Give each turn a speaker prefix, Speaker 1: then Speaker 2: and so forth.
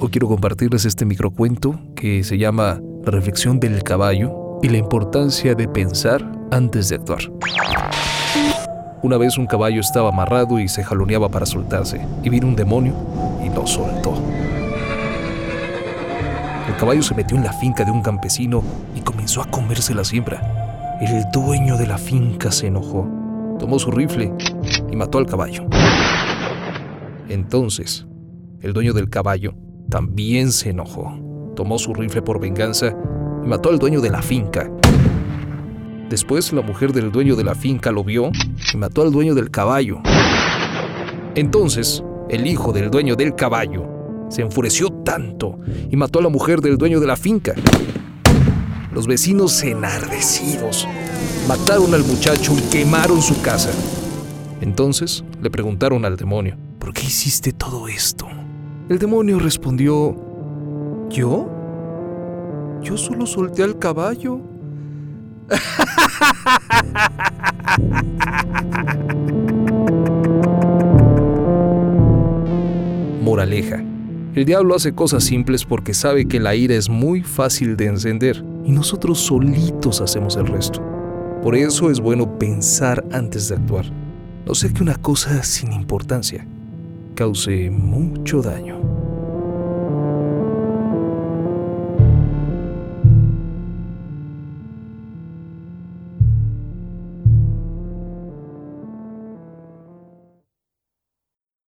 Speaker 1: Hoy quiero compartirles este microcuento que se llama La reflexión del caballo y la importancia de pensar antes de actuar. Una vez un caballo estaba amarrado y se jaloneaba para soltarse, y vino un demonio y lo soltó. El caballo se metió en la finca de un campesino y comenzó a comerse la siembra. El dueño de la finca se enojó, tomó su rifle y mató al caballo. Entonces, el dueño del caballo también se enojó, tomó su rifle por venganza y mató al dueño de la finca. Después la mujer del dueño de la finca lo vio y mató al dueño del caballo. Entonces, el hijo del dueño del caballo se enfureció tanto y mató a la mujer del dueño de la finca. Los vecinos enardecidos mataron al muchacho y quemaron su casa. Entonces le preguntaron al demonio, ¿por qué hiciste todo esto? El demonio respondió, ¿yo? Yo solo solté al caballo. Moraleja. El diablo hace cosas simples porque sabe que la ira es muy fácil de encender y nosotros solitos hacemos el resto. Por eso es bueno pensar antes de actuar. No sé que una cosa sin importancia cause mucho daño.